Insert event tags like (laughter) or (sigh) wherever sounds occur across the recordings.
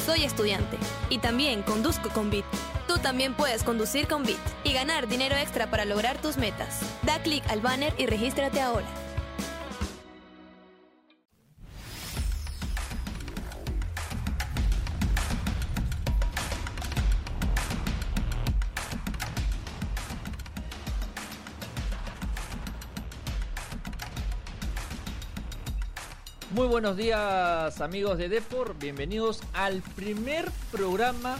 soy estudiante y también conduzco con Bit. Tú también puedes conducir con Bit y ganar dinero extra para lograr tus metas. Da clic al banner y regístrate ahora. Buenos días amigos de Depor, bienvenidos al primer programa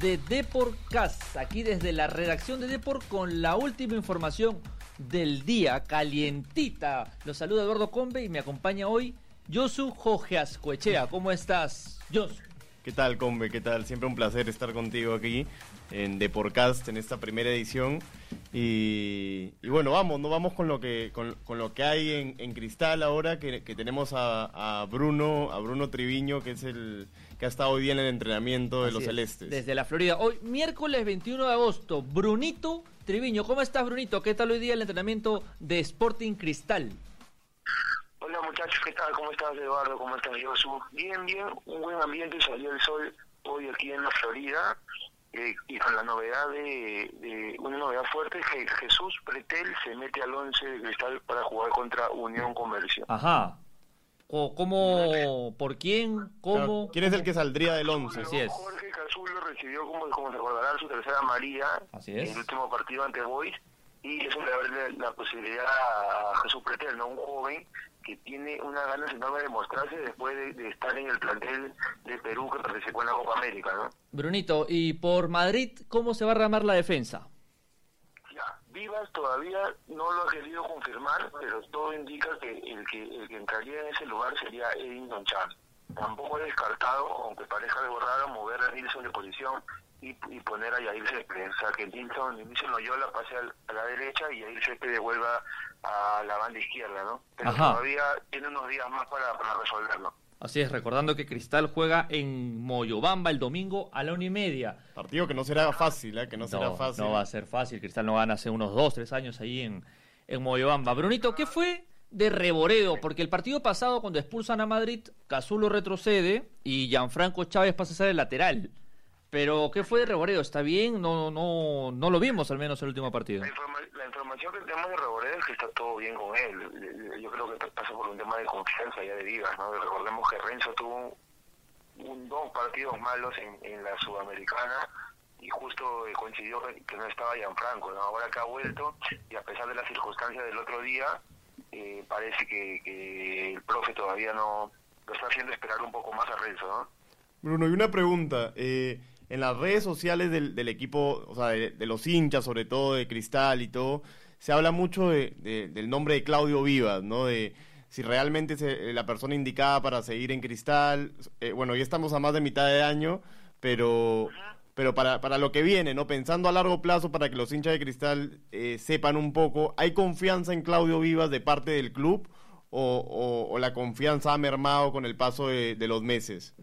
de Deporcast, aquí desde la redacción de Depor con la última información del día, calientita. Los saluda Eduardo Combe y me acompaña hoy Josu Jogeascoechea. ¿Cómo estás, Josu? ¿Qué tal, Combe? ¿Qué tal? Siempre un placer estar contigo aquí en Deporcast en esta primera edición. Y, y bueno, vamos, no vamos con lo que con, con lo que hay en, en Cristal ahora, que, que tenemos a, a, Bruno, a Bruno Triviño, que es el que ha estado hoy día en el entrenamiento de Así los es, celestes. Desde la Florida. Hoy, miércoles 21 de agosto, Brunito Triviño. ¿Cómo estás, Brunito? ¿Qué tal hoy día el entrenamiento de Sporting Cristal? Hola muchachos, ¿qué tal? ¿Cómo estás Eduardo? ¿Cómo estás Josu? Bien, bien, un buen ambiente, salió el sol hoy aquí en la Florida eh, y con la novedad de, de, una novedad fuerte que Jesús Pretel se mete al 11 de Cristal para jugar contra Unión Comercio. Ajá. O, ¿Cómo? ¿Por quién? ¿Cómo? Claro, ¿Quién es el que saldría del 11? Así es. Jorge Cazulo recibió, como, como se recordarán, su tercera amarilla Así es. en el último partido ante Boys y eso le abre la, la posibilidad a Jesús Pretel, ¿no? un joven que tiene una ganas enorme de mostrarse después de, de, estar en el plantel de Perú que participó en la Copa América, ¿no? Brunito, ¿y por Madrid cómo se va a ramar la defensa? Ya, Vivas todavía no lo ha querido confirmar, pero todo indica que el que, el que entraría en ese lugar sería Edinson Chan. Tampoco he descartado, aunque parezca algo raro, mover a Nilsson de posición y, y, poner a Yair. O sea, que Nilsson, Nilsson Loyola pase al, a la derecha y Yair Céspedes vuelva a la banda izquierda, ¿no? Pero Ajá. todavía tiene unos días más para, para resolverlo. Así es, recordando que Cristal juega en Moyobamba el domingo a la una y media. Partido que no será fácil, ¿eh? Que no, No, será fácil. no va a ser fácil. Cristal no gana hace unos dos, tres años ahí en, en Moyobamba. Brunito, ¿qué fue de Reboredo? Porque el partido pasado, cuando expulsan a Madrid, Cazulo retrocede y Gianfranco Chávez pasa a ser el lateral. Pero, ¿qué fue de Reboredo? ¿Está bien? No, no, no lo vimos al menos el último partido. La, informa la información que tenemos de Reboredo es que está todo bien con él. Yo creo que pasa por un tema de confianza ya de Vivas, ¿no? Recordemos que Renzo tuvo un, un, dos partidos malos en, en la Sudamericana y justo eh, coincidió que no estaba Gianfranco, ¿no? Ahora que ha vuelto y a pesar de las circunstancias del otro día, eh, parece que, que, el profe todavía no lo está haciendo esperar un poco más a Renzo, ¿no? Bruno, y una pregunta. Eh, en las redes sociales del, equipo, o sea, de, de, los hinchas, sobre todo de Cristal y todo, se habla mucho de, de, del nombre de Claudio Vivas, ¿no? De si realmente es la persona indicada para seguir en Cristal. Eh, bueno, ya estamos a más de mitad de año, pero, pero para, para lo que viene, ¿no? Pensando a largo plazo para que los hinchas de Cristal eh, sepan un poco, ¿hay confianza en Claudio Vivas de parte del club o la confianza ha mermado con el paso de, de los meses?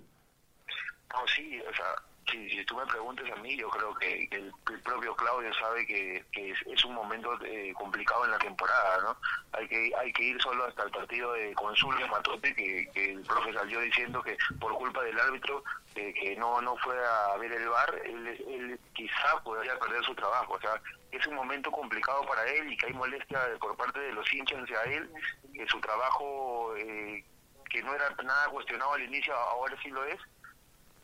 No, sí, o sea, si, si, tú me preguntas a mí, yo creo que, el, propio Claudio sabe que, es, un momento eh, complicado en la temporada, ¿no? Hay que hay que ir solo hasta el partido de Consulio Matote, que, que el profe salió diciendo que por culpa del árbitro eh, que no no fue a ver el bar, él, él quizá podría perder su trabajo, o sea, es un momento complicado para él y que hay molestia por parte de los hinchas hacia él, que su trabajo, eh, que no era nada cuestionado al inicio, ahora sí lo es,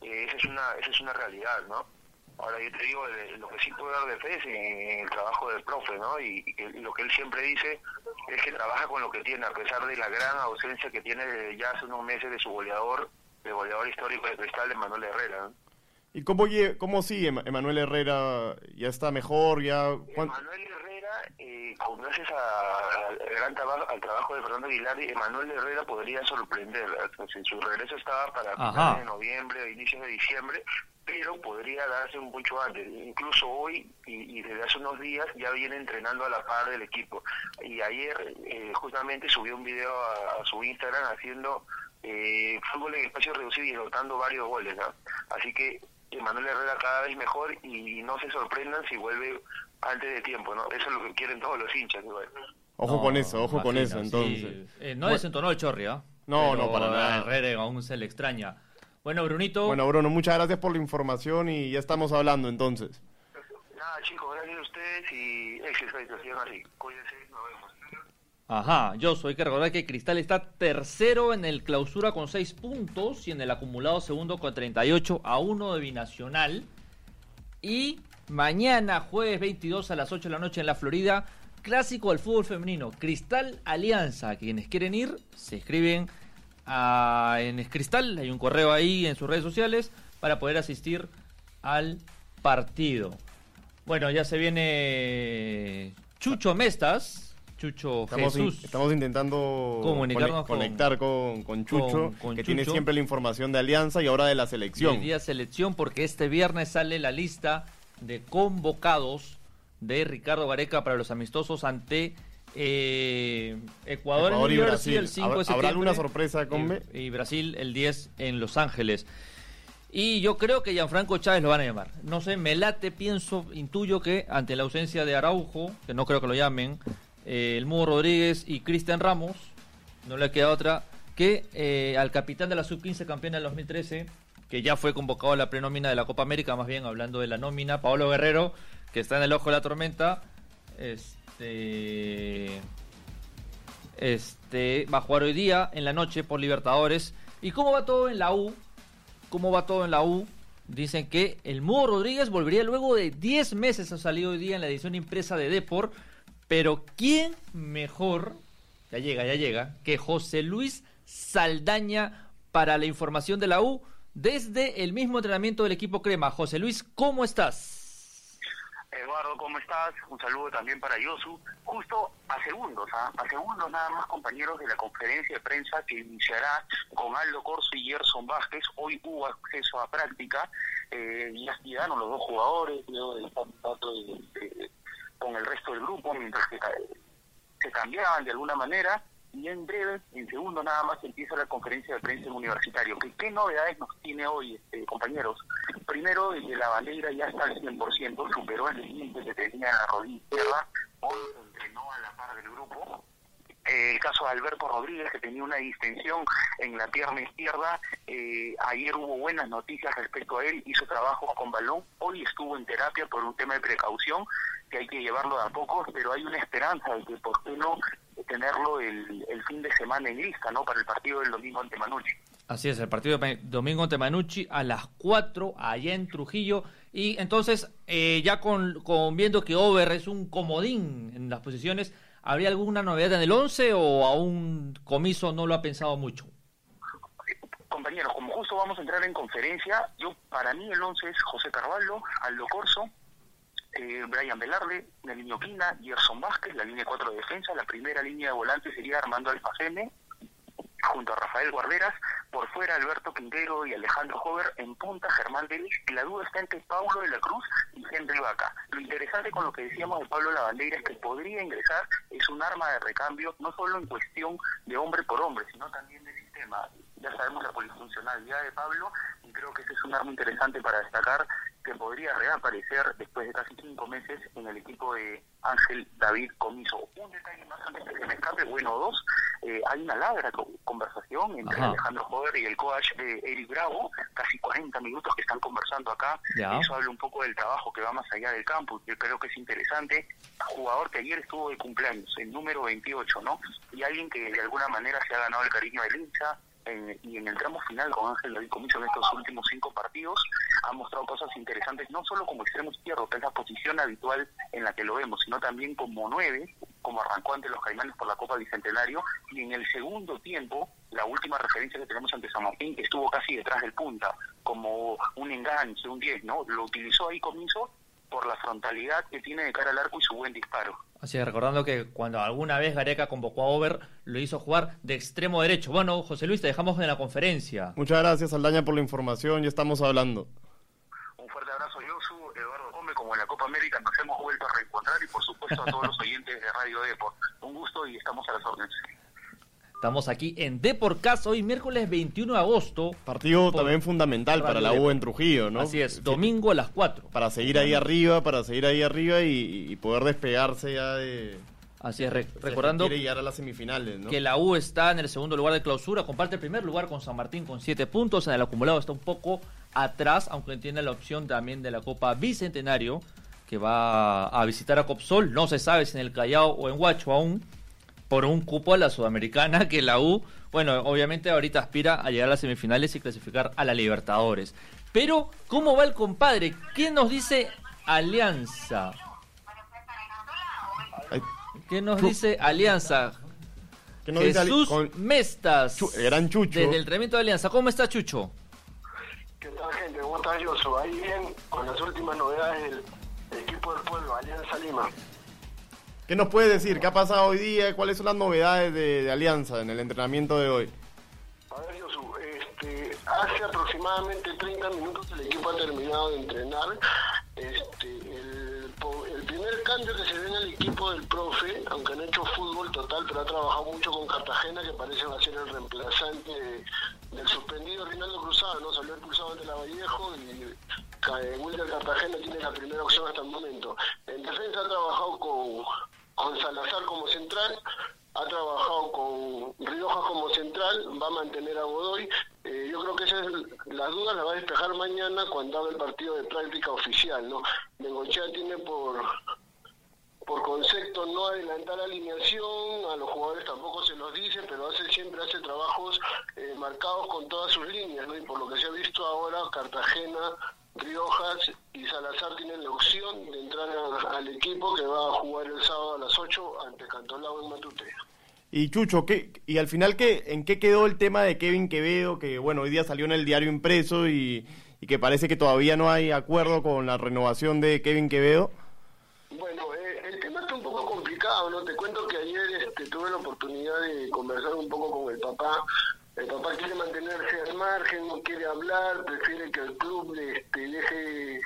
eh, esa es una esa es una realidad no ahora yo te digo lo que sí puedo dar de fe es en, el trabajo del profe no y, y, que lo que él siempre dice es que trabaja con lo que tiene a pesar de la gran ausencia que tiene desde ya hace unos meses de su goleador de goleador histórico de cristal de Manuel Herrera ¿no? ¿Y cómo, cómo sigue Emanuel Herrera? ¿Ya está mejor? ya Emanuel Herrera, eh, gracias al gran trabajo, al trabajo de Fernando Aguilar, Emanuel Herrera podría sorprender. Su regreso estaba para finales de noviembre o inicios de diciembre, pero podría darse mucho antes. Incluso hoy y, y, desde hace unos días ya viene entrenando a la par del equipo. Y ayer eh, justamente subió un video a, a su Instagram haciendo eh, fútbol en espacio reducido y anotando varios goles. ¿no? Así que Emanuel Herrera cada vez mejor y no se sorprendan si vuelve antes de tiempo, ¿no? Eso es lo que quieren todos los hinchas. Igual. Ojo no, con eso, ojo imagino, con eso, entonces. Sí. Eh, no bueno. desentonó el Chorri, ¿eh? No, Pero no, para nada. Herrera aún se le extraña. Bueno, Brunito. Bueno, Bruno, muchas gracias por la información y ya estamos hablando entonces. Nada, chicos, gracias a ustedes y éxito, sigan así. Cuídense, nos vemos. Ajá, yo soy que recordar que Cristal está tercero en el clausura con 6 puntos y en el acumulado segundo con 38 a 1 de Binacional. Y mañana, jueves 22 a las 8 de la noche en la Florida, clásico del fútbol femenino, Cristal Alianza. Quienes quieren ir, se escriben a, en Cristal, hay un correo ahí en sus redes sociales para poder asistir al partido. Bueno, ya se viene Chucho Mestas. Chucho estamos Jesús. estamos intentando Comunicarnos conectar con, con Chucho, con- con que Chucho. tiene siempre la información de Alianza y ahora de la selección. Día selección porque este viernes sale la lista de convocados de Ricardo Gareca para los amistosos ante eh, Ecuador, Ecuador en y New Jersey Brasil. el 5 de ¿Habrá- septiembre. habrá alguna sorpresa, Combe? Y, y Brasil el 10 en Los Ángeles. Y yo creo que Gianfranco Chávez lo van a llamar. No sé, me late, pienso, intuyo que ante la ausencia de Araujo, que no creo que lo llamen, eh, el Mudo Rodríguez y Cristian Ramos, no le queda otra que eh, al capitán de la sub-15 campeona del 2013, que ya fue convocado a la prenómina de la Copa América, más bien hablando de la nómina, Pablo Guerrero, que está en el ojo de la tormenta. Este. Este va a jugar hoy día en la noche por Libertadores. ¿Y cómo va todo en la U? ¿Cómo va todo en la U? Dicen que el Mudo Rodríguez volvería luego de 10 meses ha salido hoy día en la edición impresa de Depor. Pero ¿quién mejor? Ya llega, ya llega. Que José Luis Saldaña para la información de la U desde el mismo entrenamiento del equipo Crema. José Luis, ¿cómo estás? Eduardo, ¿cómo estás? Un saludo también para Yosu. Justo a segundos, ¿ah? a segundos nada más compañeros de la conferencia de prensa que iniciará con Aldo Corso y Gerson Vázquez. Hoy hubo acceso a práctica eh, ya quedaron los dos jugadores, luego del de- de- con el resto del grupo, mientras que se cambiaban de alguna manera. Y en breve, en segundo nada más, empieza la conferencia de prensa en universitario. ¿Qué, qué novedades nos tiene hoy, este, compañeros? Primero, el de la bandera ya está al 100%, superó el límite que tenía en la rodilla izquierda, hoy entrenó a la par del grupo. Eh, el caso de Alberto Rodríguez, que tenía una distensión en la pierna izquierda, eh, ayer hubo buenas noticias respecto a él, hizo trabajo con balón, hoy estuvo en terapia por un tema de precaución, que hay que llevarlo de a poco, pero hay una esperanza de que por qué no tenerlo el, el fin de semana en lista, ¿no? Para el partido del domingo ante Manucci. Así es, el partido de domingo ante Manucci a las 4 allá en Trujillo. Y entonces, eh, ya con, con viendo que Over es un comodín en las posiciones, ¿habría alguna novedad en el 11 o aún Comiso no lo ha pensado mucho? Compañeros, como justo vamos a entrar en conferencia, yo para mí el 11 es José Carvalho, Aldo Corso, eh, Brian Velarde, Nelino Quina, Gerson Vázquez, la línea 4 de defensa, la primera línea de volante sería Armando Alfaceme, junto a Rafael Guarderas, por fuera Alberto Quintero y Alejandro Hover, en punta Germán Delis, y la duda está entre Paulo de la Cruz y Henry Vaca. Lo interesante con lo que decíamos de Pablo Lavandera es que podría ingresar, es un arma de recambio, no solo en cuestión de hombre por hombre, sino también de sistema. Ya sabemos la polifuncionalidad de Pablo y creo que ese es un arma interesante para destacar que podría reaparecer después de casi cinco meses en el equipo de Ángel David Comiso. Un detalle más antes de que me escape, bueno, dos, eh, hay una larga co- conversación entre Ajá. Alejandro Joder y el coach de Eric Bravo, casi 40 minutos que están conversando acá. Ya. Eso habla un poco del trabajo que va más allá del campo. Yo creo que es interesante. Jugador que ayer estuvo de cumpleaños, el número 28, ¿no? Y alguien que de alguna manera se ha ganado el cariño del hincha. En- y en el tramo final con Ángel David Comiso en estos últimos cinco partidos ha mostrado cosas interesantes, no solo como extremo izquierdo, que es la posición habitual en la que lo vemos, sino también como nueve, como arrancó ante los Caimanes por la Copa Bicentenario, y en el segundo tiempo, la última referencia que tenemos ante San Martín, que estuvo casi detrás del punta, como un enganche, un 10, ¿no? Lo utilizó ahí Comiso por la frontalidad que tiene de cara al arco y su buen disparo. Así es, recordando que cuando alguna vez Gareca convocó a Over, lo hizo jugar de extremo derecho. Bueno, José Luis, te dejamos en la conferencia. Muchas gracias, Aldaña, por la información. Ya estamos hablando. Un fuerte abrazo, Yosu, Eduardo Gómez, como en la Copa América nos hemos vuelto a reencontrar y por supuesto a todos los (laughs) oyentes de Radio Deport. Un gusto y estamos a las órdenes. Estamos aquí en Deporcast hoy miércoles 21 de agosto. Partido Por también fundamental para la U en Trujillo, ¿no? Así es, domingo a las 4. Para seguir ahí arriba, para seguir ahí arriba y, y poder despegarse ya de, Así es, recordando quiere llegar a las semifinales, ¿no? que la U está en el segundo lugar de clausura, comparte el primer lugar con San Martín con siete puntos, en el acumulado está un poco atrás, aunque tiene la opción también de la Copa Bicentenario, que va a visitar a Copsol, no se sabe si en el Callao o en Huacho aún, por un cupo a la Sudamericana que la U, bueno, obviamente ahorita aspira a llegar a las semifinales y clasificar a la Libertadores. Pero, ¿cómo va el compadre? ¿Quién nos dice Alianza? ¿Qué nos dice Alianza? Jesús Mestas. gran Chucho. Desde el entrenamiento de Alianza. ¿Cómo está Chucho? ¿Qué tal, gente? ¿Cómo estás, Yoso? Ahí bien, con las últimas novedades del equipo del pueblo, Alianza Lima. ¿Qué nos puede decir? ¿Qué ha pasado hoy día? ¿Cuáles son las novedades de, Alianza en el entrenamiento de hoy? A ver, Yosu, este, hace aproximadamente 30 minutos el equipo ha terminado de entrenar. Este, el, primer cambio que se ve en el equipo del profe, aunque no ha hecho fútbol total, pero ha trabajado mucho con Cartagena, que parece va a ser el reemplazante del suspendido Rinaldo Cruzado, ¿no? Salió expulsado ante la Vallejo y Wilder Cartagena tiene la primera opción hasta el momento. En defensa ha trabajado con con Salazar como central, ha trabajado con Rioja como central, va a mantener a Godoy. Eh, yo creo que esas las dudas las va a despejar mañana cuando haga el partido de práctica oficial. ¿no? Bengochea tiene por por concepto no adelantar alineación, a los jugadores tampoco se los dice, pero hace siempre hace trabajos eh, marcados con todas sus líneas, ¿no? y por lo que se ha visto ahora, Cartagena Riojas y Salazar tienen entrar al equipo que va a jugar el sábado a las 8 ante Cantolao en Matute. Y Chucho, ¿qué, y al final qué, en qué quedó el tema de Kevin Quevedo, que bueno, hoy día salió en el diario impreso y, que parece que todavía no hay acuerdo con la renovación de Kevin Quevedo? Bueno, eh, el tema está un poco complicado, ¿no? Te cuento que ayer este, tuve la oportunidad de conversar un poco con el papá el papá quiere mantenerse al margen, no quiere hablar, prefiere que el club este, deje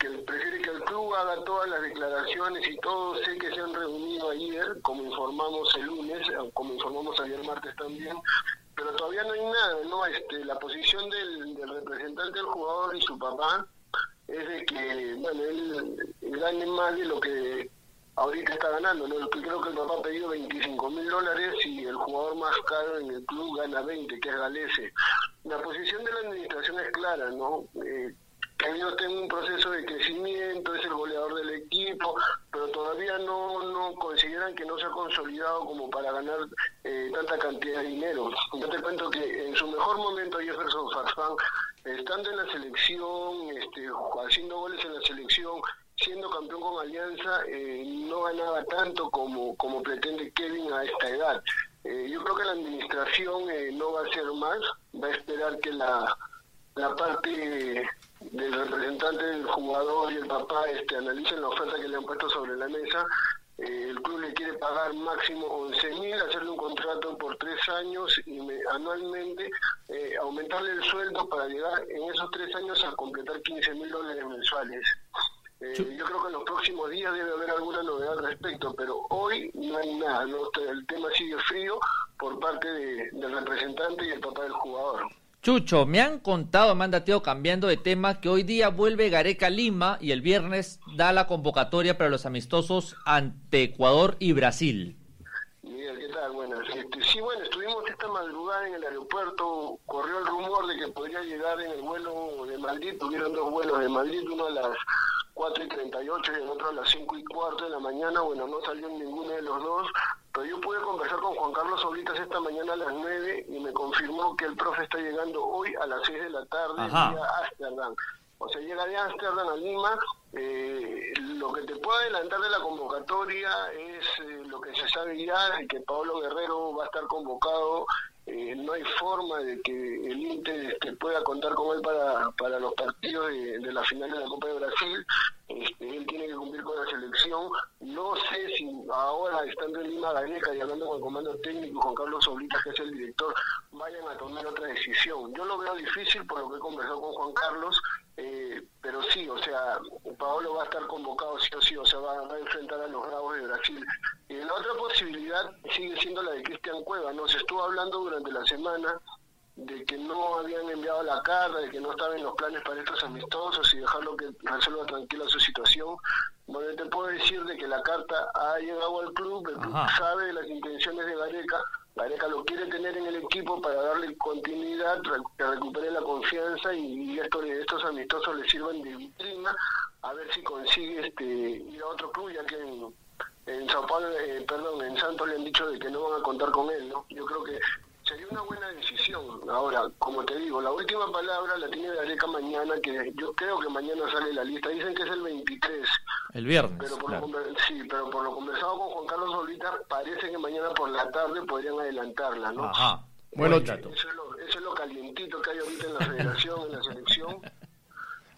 que prefiere que el club haga todas las declaraciones y todo. Sé que se han reunido ayer, como informamos el lunes, como informamos ayer martes también, pero todavía no hay nada, ¿no? Este, la posición del, del representante del jugador y su papá es de que, bueno, él gane más de lo que ahorita está ganando, ¿no? Creo que el papá ha pedido 25 mil dólares y el jugador más caro en el club gana 20, que es Galese. La posición de la administración es clara, ¿no? Eh, que ellos tenga un proceso de crecimiento, es el goleador del equipo, pero todavía no, no consideran que no se ha consolidado como para ganar eh, tanta cantidad de dinero. Yo te cuento que en su mejor momento Jefferson Farfán, estando en la selección, este, haciendo goles en la selección, siendo campeón con Alianza, eh, no ganaba tanto como, como pretende Kevin a esta edad. Eh, yo creo que la administración no va a hacer más, va a esperar que la, la parte del representante del jugador y el papá este, analicen la oferta que le han puesto sobre la mesa. el club le quiere pagar máximo 11 mil, hacerle un contrato por tres años y anualmente aumentarle el sueldo para llegar en esos tres años a completar 15 mil dólares mensuales. Eh, yo creo que en los próximos días debe haber alguna novedad al respecto, pero hoy no hay nada. El tema sigue frío por parte del representante y el papá del jugador. Chucho, me han contado, Mandateo, cambiando de tema, que hoy día vuelve Gareca Lima y el viernes da la convocatoria para los amistosos ante Ecuador y Brasil. Miguel, ¿qué tal? Buenas. Este, sí, bueno, estuvimos esta madrugada en el aeropuerto, corrió el rumor de que podría llegar en el vuelo de Madrid, tuvieron dos vuelos de Madrid, uno a las 4 y 38 y el otro a las 5 y cuarto de la mañana. Bueno, no salió ninguno de los dos, pero yo pude conversar con Juan Carlos Solitas esta mañana a las 9 y me confirmó que el profe está llegando hoy a las 6 de la tarde a Ámsterdam. O sea, llega de Ámsterdam a Lima. Eh, lo que te puedo adelantar de la convocatoria es eh, lo que se sabe ya, que Pablo Guerrero va a estar convocado eh, no hay forma de que el Inter este, pueda contar con él para, para los partidos de, la final de la Copa de Brasil. Este, él tiene que cumplir con la selección. No sé si ahora, estando en Lima Gareca y hablando con el comando técnico, Juan Carlos Oblitas, que es el director, vayan a tomar otra decisión. Yo lo veo difícil por lo que he conversado con Juan Carlos, eh, pero sí, o sea, Paolo va a estar convocado sí o sí, o sea, va, a enfrentar a los Bravos de Brasil. Y la otra posibilidad sigue siendo la de Cristian Cueva, ¿no? Se estuvo hablando durante la semana de que no habían enviado la carta, de que no estaban los planes para estos amistosos y dejarlo que resuelva tranquila su situación. Bueno, te puedo decir de que la carta ha llegado al club, el club sabe de las intenciones de Gareca, Gareca lo quiere tener en el equipo para darle continuidad, que recupere la confianza y, esto, estos amistosos le sirvan de vitrina a ver si consigue este ir a otro club, ya que en, en Sao Paulo, eh, perdón, en Santos le han dicho de que no van a contar con él, ¿no? Yo creo que sería una buena decisión. Ahora, como te digo, la última palabra la tiene Gareca mañana, que yo creo que mañana sale la lista. Dicen que es el 23. El viernes. Pero por lo, sí, pero por lo conversado con Juan Carlos Solita, parece que mañana por la tarde podrían adelantarla, ¿no? Ajá. Bueno, eso es, lo, eso es lo calientito que hay ahorita en la federación, en la selección.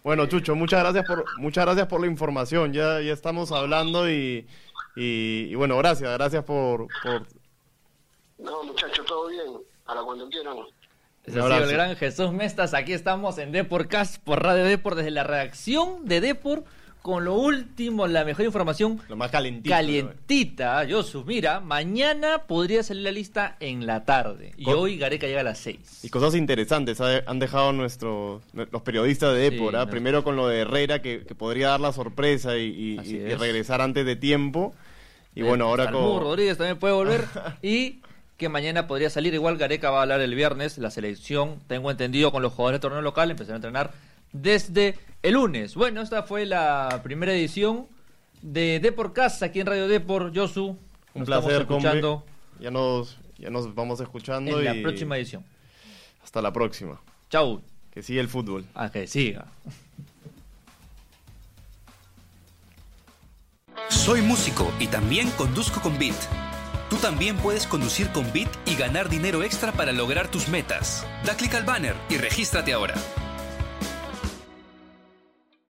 Bueno, Chucho, muchas gracias por muchas gracias por la información. Ya ya estamos hablando y, y, bueno, gracias, gracias por, por no, muchachos, todo bien. Para cuando quieran. Es el gran Jesús Mestas. Aquí estamos en Deporcast por Radio Deport desde la redacción de Deport con lo último, la mejor información. Lo más calentita. Calientita, Josu. Mira, mañana podría salir la lista en la tarde. Y hoy Gareca llega a las 6. Y cosas interesantes han dejado nuestros los periodistas de Depor. ¿ah? Primero con lo de Herrera, que, podría dar la sorpresa y, regresar antes de tiempo. Y bueno, ahora con. Rodríguez también puede volver. (laughs) y que mañana podría salir. Igual Gareca va a hablar el viernes. La selección, tengo entendido, con los jugadores de torneo local, empezarán a entrenar desde el lunes. Bueno, esta fue la primera edición de Depor Casa aquí en Radio Depor. Josu, un placer, escuchando. Ya nos, ya nos vamos escuchando. En la próxima edición. Hasta la próxima. Chau. Que siga el fútbol. Ah, que siga. Soy músico y también conduzco con Beat. Tú también puedes conducir con Bit y ganar dinero extra para lograr tus metas. Da clic al banner y regístrate ahora.